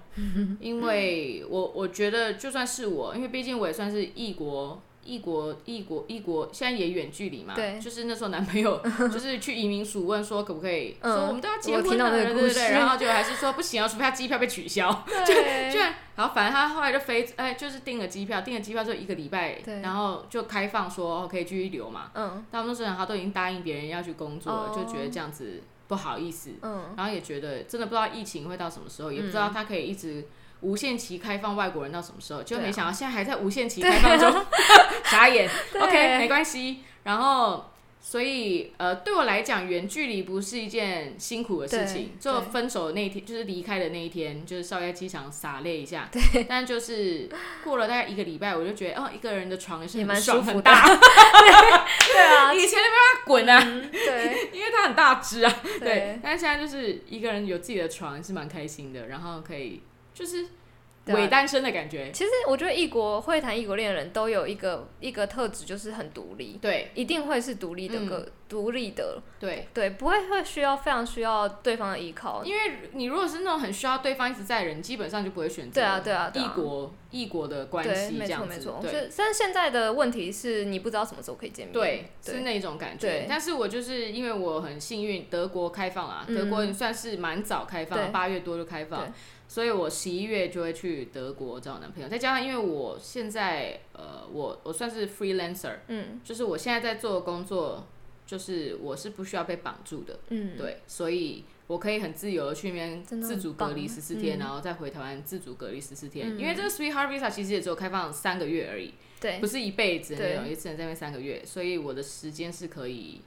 因为我我觉得就算是我，因为毕竟我也算是异国。异国，异国，异国，现在也远距离嘛，对。就是那时候男朋友 就是去移民署问说可不可以，嗯。说我们都要结婚了，对对对，然后就还是说不行啊，除非他机票被取消，对。居然，然后反正他后来就飞，哎，就是订了机票，订了机票之后一个礼拜，然后就开放说哦可以继续留嘛。嗯。但那时候他都已经答应别人要去工作了，哦。就觉得这样子不好意思，嗯，然后也觉得真的不知道疫情会到什么时候，也不知道他可以一直无限期开放外国人到什么时候，就没想到现在还在无限期开放中，傻眼。OK，没关系。然后。所以，呃，对我来讲，远距离不是一件辛苦的事情。就分手的那一天，就是离开的那一天，就是稍微在机场洒泪一下。对。但就是过了大概一个礼拜，我就觉得，哦，一个人的床也是蛮很爽舒服的很大。对啊，以前就没办法滚啊，嗯对 因为它很大只啊。对对，但是现在就是一个人有自己的床是蛮开心的，然后可以就是伪单身的感觉。其实我觉得异国会谈异国恋的人都有一个一个特质，就是很独立，对。一定会是独立的嗯。个独立的，对，对，不会会需要非常需要对方的依靠。因为你如果是那种很需要对方一直在的人，基本上就不会选择对啊对啊异国异国的关，系这没错样子。没错。对。是，但是现在的问题是你不知道什么时候可以见面。对，是对那种感觉。但是我就是因为我很幸运，德国开放啊，嗯。德国算是蛮早开放，八月多就开放。对，所以我十一月就会去德国找男朋友。再加上因为我现在呃，我我算是 freelancer，嗯。就是我现在在做的工作，就是我是不需要被绑住的，嗯，对，所以我可以很自由的去那边自主隔离十四天，嗯。然后再回台湾自主隔离十四天。嗯。因为这个 Sweetheart Visa 其实也只有开放三个月而已，对。不是一辈子的那种，对。也只能在那边三个月，所以我的时间是可以。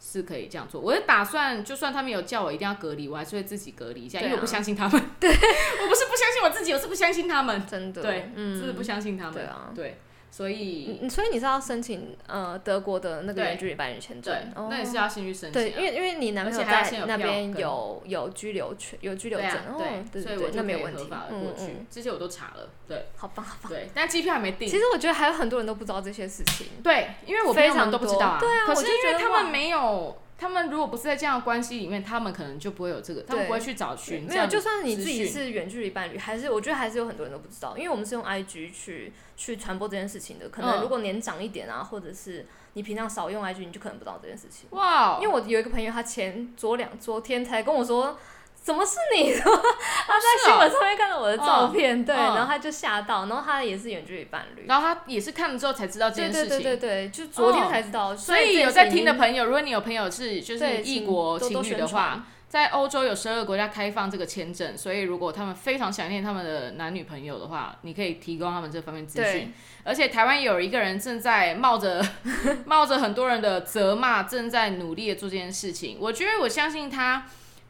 是可以这样做，我就打算，就算他们有叫我一定要隔离，我还是会自己隔离一下，因为我不相信他们。对，我不是不相信我自己，我是不相信他们。真的，对，嗯，是不相信他们。对啊对，所以你你所以你是要申请呃德国的那个对远距离伴侣签证对，，哦那也是要先去申请啊。对，因为因为你男朋友在那边有有居留权，有居留对证，对所以我没有问题，合法的嗯过去嗯，。这些我都查了，对好棒好棒。对，但机票还没订其。实我觉得还有很多人都不知道这些事情。对，因为我非常都不知道啊。对啊可是因为他们没有，他们如果不是在这样的关系里面，他们可能就不会有这个，他们对不会去找寻没有，就算你自己是远距离伴侣，还是我觉得还是有很多人都不知道，因为我们是用 IG 去去传播这件事情的。可能嗯如果年长一点啊，或者是你平常少用 IG，你就可能不知道这件事情。哇哦，因为我有一个朋友，他前昨两昨天才跟我说。怎么是你？他在新闻上面看到我的照片，对，嗯然后他就吓到，然后他也是远距离伴侣，然后他也是看了之后才知道这件事情。对对对，就昨天才知道，所以有在听的，朋友，如果你有朋友是就是异国情侣的话，在欧洲有十二个国家开放这个签证，所以如果他们非常想念他们的男女朋友的话，你可以提供他们这方面资讯对。而且台湾有一个人正在冒着 冒着很多人的责骂，正在努力的做这件事情。我觉得我相信他。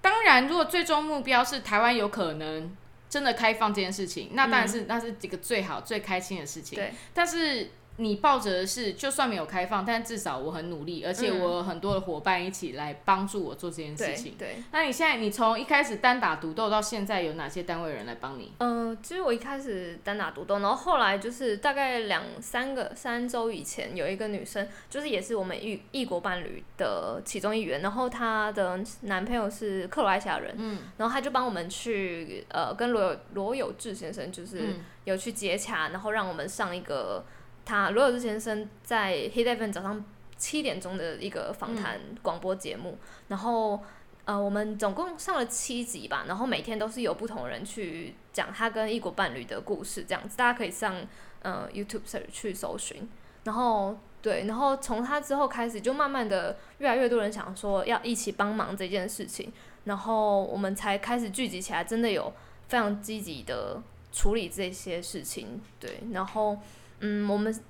当然，如果最终目标是台湾有可能真的开放这件事情，那当然是、那是几个最好最开心的事情。对，但是你抱着的是，就算没有开放，但至少我很努力，而且嗯我有很多的伙伴一起来帮助我做这件事对情。对，那你现在，你从一开始单打独斗到现在，有哪些单位人来帮你？嗯，其实我一开始单打独斗，然后后来就是大概两三个三周以前，有一个女生，就是也是我们异异国伴侣的其中一员，然后她的男朋友是克罗埃西亚人，嗯，然后他就帮我们去呃跟罗有罗有志先生就是嗯有去接洽，然后让我们上一个他罗有志先生在 Hit FM 早上七点钟的一个访谈广播节目，然后呃我们总共上了七集吧，然后每天都是有不同人去讲他跟异国伴侣的故事，这样子大家可以上呃 YouTube 去搜寻。然后对，然后从他之后开始，就慢慢的越来越多人想说要一起帮忙这件事情，然后我们才开始聚集起来，真的有非常积极的处理这些事情。对，然后嗯，我们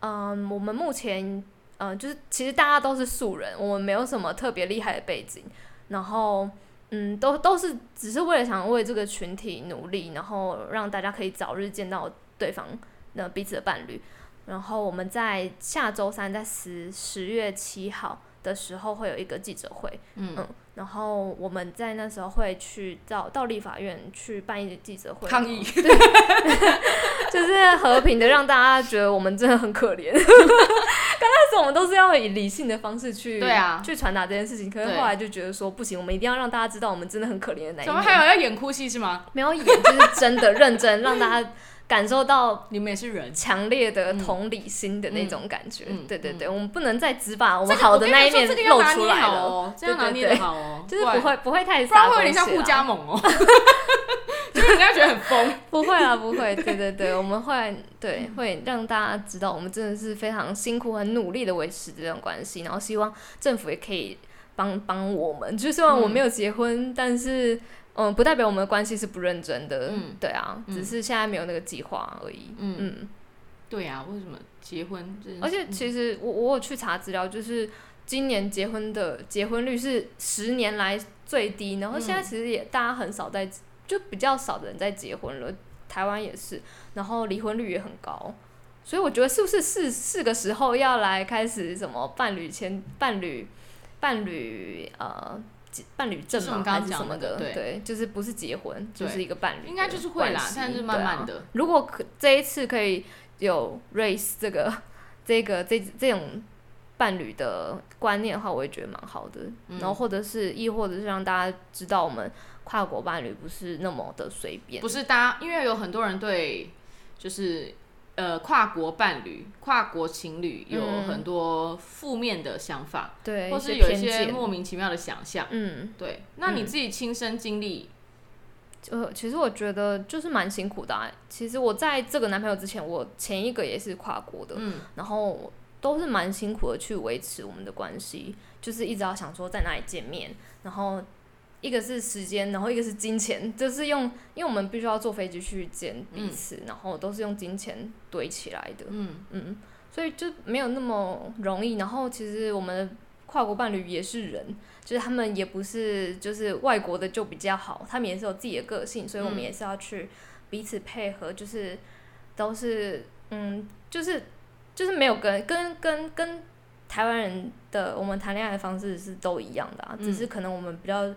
嗯，我们目前嗯，就是其实大家都是素人，我们没有什么特别厉害的背景，然后嗯，都都是只是为了想为这个群体努力，然后让大家可以早日见到对方那彼此的伴侣。然后我们在下周三，在十十月七号的时候会有一个记者会，嗯，然后我们在那时候会去到到立法院去办一个记者会抗议，就是和平的让大家觉得我们真的很可怜。刚开始我们都是要以理性的方式去对啊去传达这件事情，可是后来就觉得说不行，我们一定要让大家知道我们真的很可怜的那一面。怎么还有要演哭戏是吗？没有演，就是真的认真让大家。感受到你们也是人，强烈的同理心的那种感觉。对对对，我们不能再只把我们好的那一面露出来了。这样拿捏好哦，就是不会不会太，不然会有点像互加盟哦。就人家觉得很疯。不会啊，不会。对对对，我们会对会让大家知道，我们真的是非常辛苦、很努力的维持这段关系，然后希望政府也可以帮帮我们。就虽然我没有结婚，但是。嗯，不代表我们的关系是不认真的，对啊，只是现在没有那个计划而已。嗯，对啊，为什么结婚？而且其实我我有去查资料，就是今年结婚的结婚率是十年来最低，然后现在其实也大家很少在，就比较少的人在结婚了，台湾也是，然后离婚率也很高，所以我觉得是不是是是个时候要来开始什么伴侣签伴侣伴侣呃。伴侣证嘛？还是什么的？对，就是不是结婚，就是一个伴侣。应该就是会啦，但是慢慢的。如果可这一次可以有 raise 这个这个这这种伴侣的观念的话，我也觉得蛮好的。然后或者是亦或者是让大家知道，我们跨国伴侣不是那么的随便。不是大家，因为有很多人对就是。呃，跨国伴侣、跨国情侣有很多负面的想法，对，或是有一些莫名其妙的想象，嗯，对。那你自己亲身经历，呃，其实我觉得就是蛮辛苦的。其实我在这个男朋友之前，我前一个也是跨国的，嗯，然后都是蛮辛苦的去维持我们的关系，就是一直要想说在哪里见面，然后。一个是时间，然后一个是金钱，就是用，因为我们必须要坐飞机去见彼此，然后都是用金钱堆起来的，嗯嗯，所以就没有那么容易。然后其实我们跨国伴侣也是人，就是他们也不是就是外国的就比较好，他们也是有自己的个性，所以我们也是要去彼此配合，就是都是嗯，就是就是没有跟跟跟跟台湾人的我们谈恋爱的方式是都一样的啊，只是可能我们比较。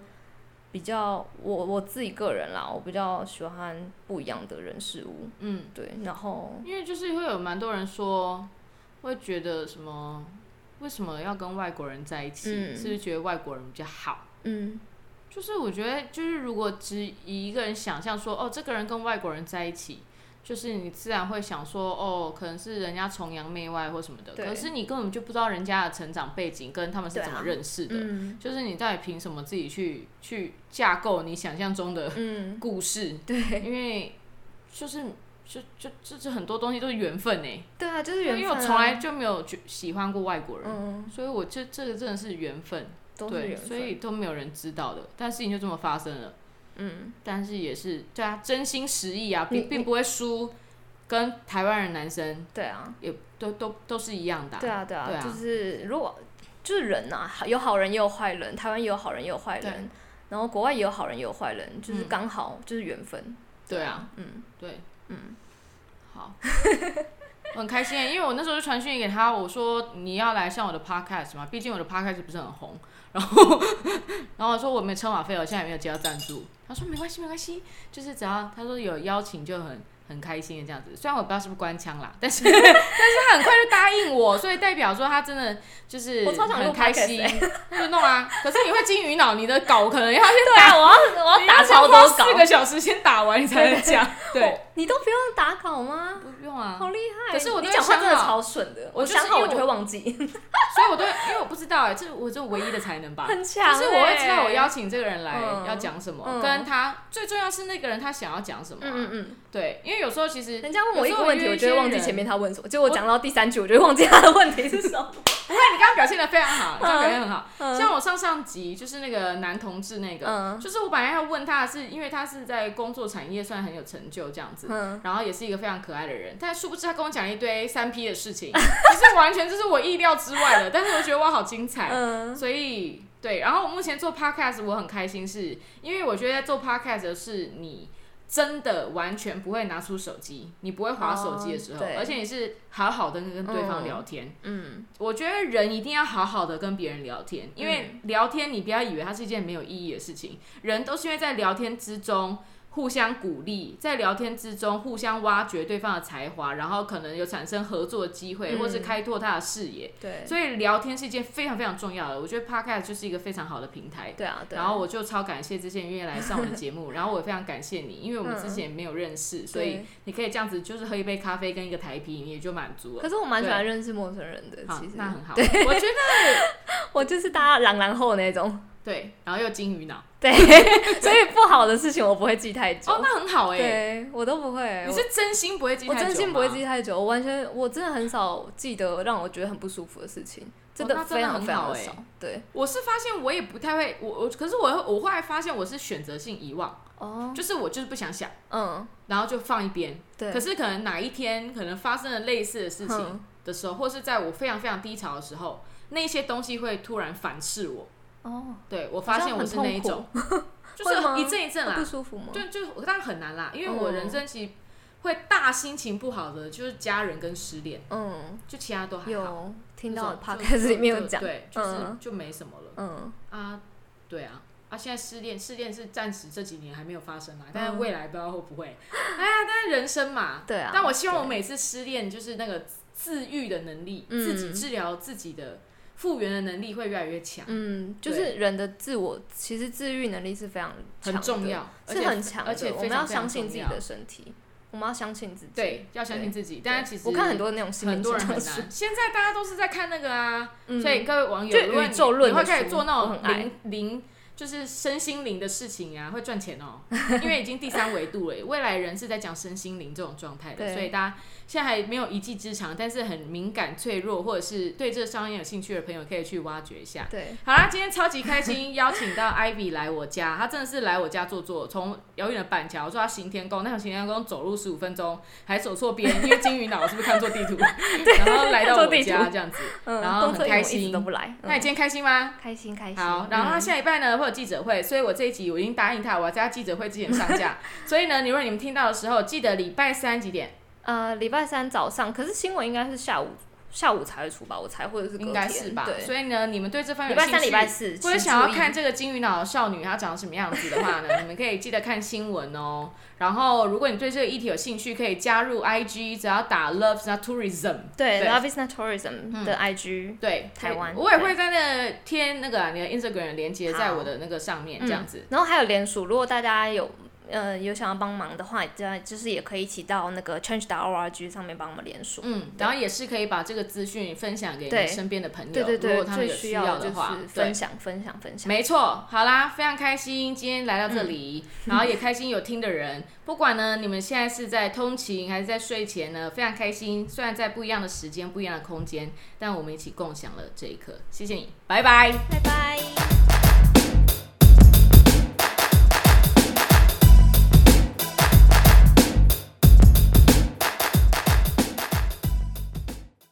比较我我自己个人啦，我比较喜欢不一样的人事物。嗯，对，然后因为就是会有蛮多人说，会觉得什么为什么要跟外国人在一起？是不是觉得外国人比较好？嗯，就是我觉得就是如果只以一个人想象说，哦，这个人跟外国人在一起。就是你自然会想说，哦，可能是人家崇洋媚外或什么的，可是你根本就不知道人家的成长背景跟他们是怎么认识的。就是你到底凭什么自己去去架构你想象中的 故事？对，因为就是就就就是很多东西都是缘分呢。对啊，就是缘分。因为我从来就没有喜欢过外国人，所以我这这个真的是缘分，对，所以都没有人知道的，但事情就这么发生了。嗯，但是也是对啊，真心实意啊，并并不会输，跟台湾人男生对啊，也都都都是一样的。对啊，对啊，就是如果就是人呐，有好人也有坏人，台湾也有好人也有坏人，然后国外也有好人也有坏人，就是刚好就是缘分。对啊，嗯，对，嗯，好，我 很开心，因为我那时候就传讯给他，我说你要来上我的 podcast 嘛，毕竟我的 podcast 不是很红。然后，然后我说我没车马费，我现在也没有接到赞助。他说没关系，没关系，就是只要他说有邀请就很很开心的这样子。虽然我不知道是不是官腔啦，但是 但是他很快就答应我，所以代表说他真的就是很开心，那 就弄啊。可是你会金鱼脑，你的稿可能要先打，我要我要打超多稿，四个小时先打完你才能讲。对，你都不用打稿吗？不用啊，好厉害。可是我你讲话真的超顺的，我想好我就会忘记。所所以我都因为我不知道哎、这是我这唯一的才能吧。很强、欸，就是我会知道我邀请这个人来嗯要讲什么，嗯跟他最重要是那个人他想要讲什么、啊。嗯嗯嗯。对，因为有时候其实人家问我一个问题，我就会忘记前面。他问什么，结果我讲到第三句，我就会忘记他的问题是什么。不会，你刚刚表现的非常好，你 刚刚表现得很好。嗯像我上上集就是那个男同志那个，嗯就是我本来要问他的是，因为他是在工作产业算很有成就这样子，嗯然后也是一个非常可爱的人，但殊不知他跟我讲一堆三 P 的事情，其实完全就是我意料之外的，但是我觉得哇好精彩，嗯所以对，然后我目前做 podcast 我很开心是，因为我觉得做 podcast 的是你。真的完全不会拿出手机，你不会划手机的时候，而且你是好好的跟对方聊天。嗯我觉得人一定要好好的跟别人聊天，因为聊天你不要以为它是一件没有意义的事情，人都是因为在聊天之中互相鼓励，在聊天之中互相挖掘对方的才华，然后可能有产生合作的机会，嗯或是开拓他的视野。对所以聊天是一件非常非常重要的，我觉得 podcast 就是一个非常好的平台。对啊对啊。然后我就超感谢之前愿意来上我的节目，然后我也非常感谢你，因为我们嗯之前没有认识，所以你可以这样子，就是喝一杯咖啡跟一个台啤，你也就满足了。可是我蛮喜对欢认识陌生人的，其实，那很好。我觉得我就是大家朗朗后那种，对，然后又金鱼脑，对，所以不好的事情我不会记太久。哦，那很好哎、对我都不会，你是真心不会记我太久我真心不会吗记太久，我完全我真的很少记得让我觉得很不舒服的事情，真的非常非常少。对，我是发现我也不太会，我我可是我我后来发现我是选择性遗忘，哦，就是我就是不想想，嗯，然后就放一边。对。可是可能哪一天可能发生了类似的事情嗯的时候，或是在我非常非常低潮的时候，那些东西会突然反噬我。哦，对我发现我是那一种，就是一阵一阵啦。会不，舒服吗？就就当然很难啦，因为我嗯人生其实会大心情不好的就是家人跟失恋，嗯，就其他都还好。有听到 podcast 里面有讲，对，就是嗯。就没什么了。嗯，啊。对啊，啊，现在失恋，失恋是暂时这几年还没有发生嘛，但是嗯。未来不知道会不会。哎呀，但是人生嘛，对啊。但我希望我每次失恋，就是那个自愈的能力，嗯。自己治疗自己的复原的能力会越来越强，嗯，就是人的自我，其实自愈能力是非常强很的重要，而是且很强的。而且我们要相信自己的身体，我们要相信自己。对，要相信自己。但是其实我看很多那种心灵很多人现在大家都是在看那个啊，嗯所以各位网友，就如果你论你会开始做那种我很爱灵灵。就是身心灵的事情啊，会赚钱哦，因为已经第三维度了。未来人是在讲身心灵这种状态的，所以大家现在还没有一技之长，但是很敏感、脆弱，或者是对这个商业有兴趣的朋友，可以去挖掘一下。对，好啦，今天超级开心，邀请到 Ivy 来我家，他真的是来我家坐坐，从遥远的板桥说她行天宫，那从行天宫走路十五分钟，还走错边，因为金鱼脑是不是看错地图？然后来到我家这样子，嗯，然后很开心那你今天开心吗？开心开心。好，然后他嗯下礼拜呢会有记者会，所以我这一集我已经答应他，我要在他记者会之前上架。所以呢，你如果你们听到的时候，记得礼拜三几点？呃，礼拜三早上，可是新闻应该是下午下午才会出吧？我猜，或者是应该是吧。对，所以呢，你们对这方面礼拜三、礼拜四，或者请注意想要看这个金鱼脑的少女她长什么样子的话呢，你们可以记得看新闻哦。然后，如果你对这个议题有兴趣，可以加入 IG，只要打 loves not tourism，。对对 Love is not tourism 的 IG，对，台湾我也会在那贴那个啊你的 Instagram 连接在我的那个上面，这样子。然后还有联署，如果大家有呃有想要帮忙的话，这样就是也可以一起到那个 Change 的 org 上面帮我们联署。嗯，然后也是可以把这个资讯分享给你身边的朋友，对对对如果，他们有需要的话，是分享分享分享。没错，好啦，非常开心今天来到这里，然后也开心有听的人，不管呢你们现在是在通勤还是在睡前呢，非常开心。虽然在不一样的时间、不一样的空间，但我们一起共享了这一刻，谢谢你，拜拜。拜拜。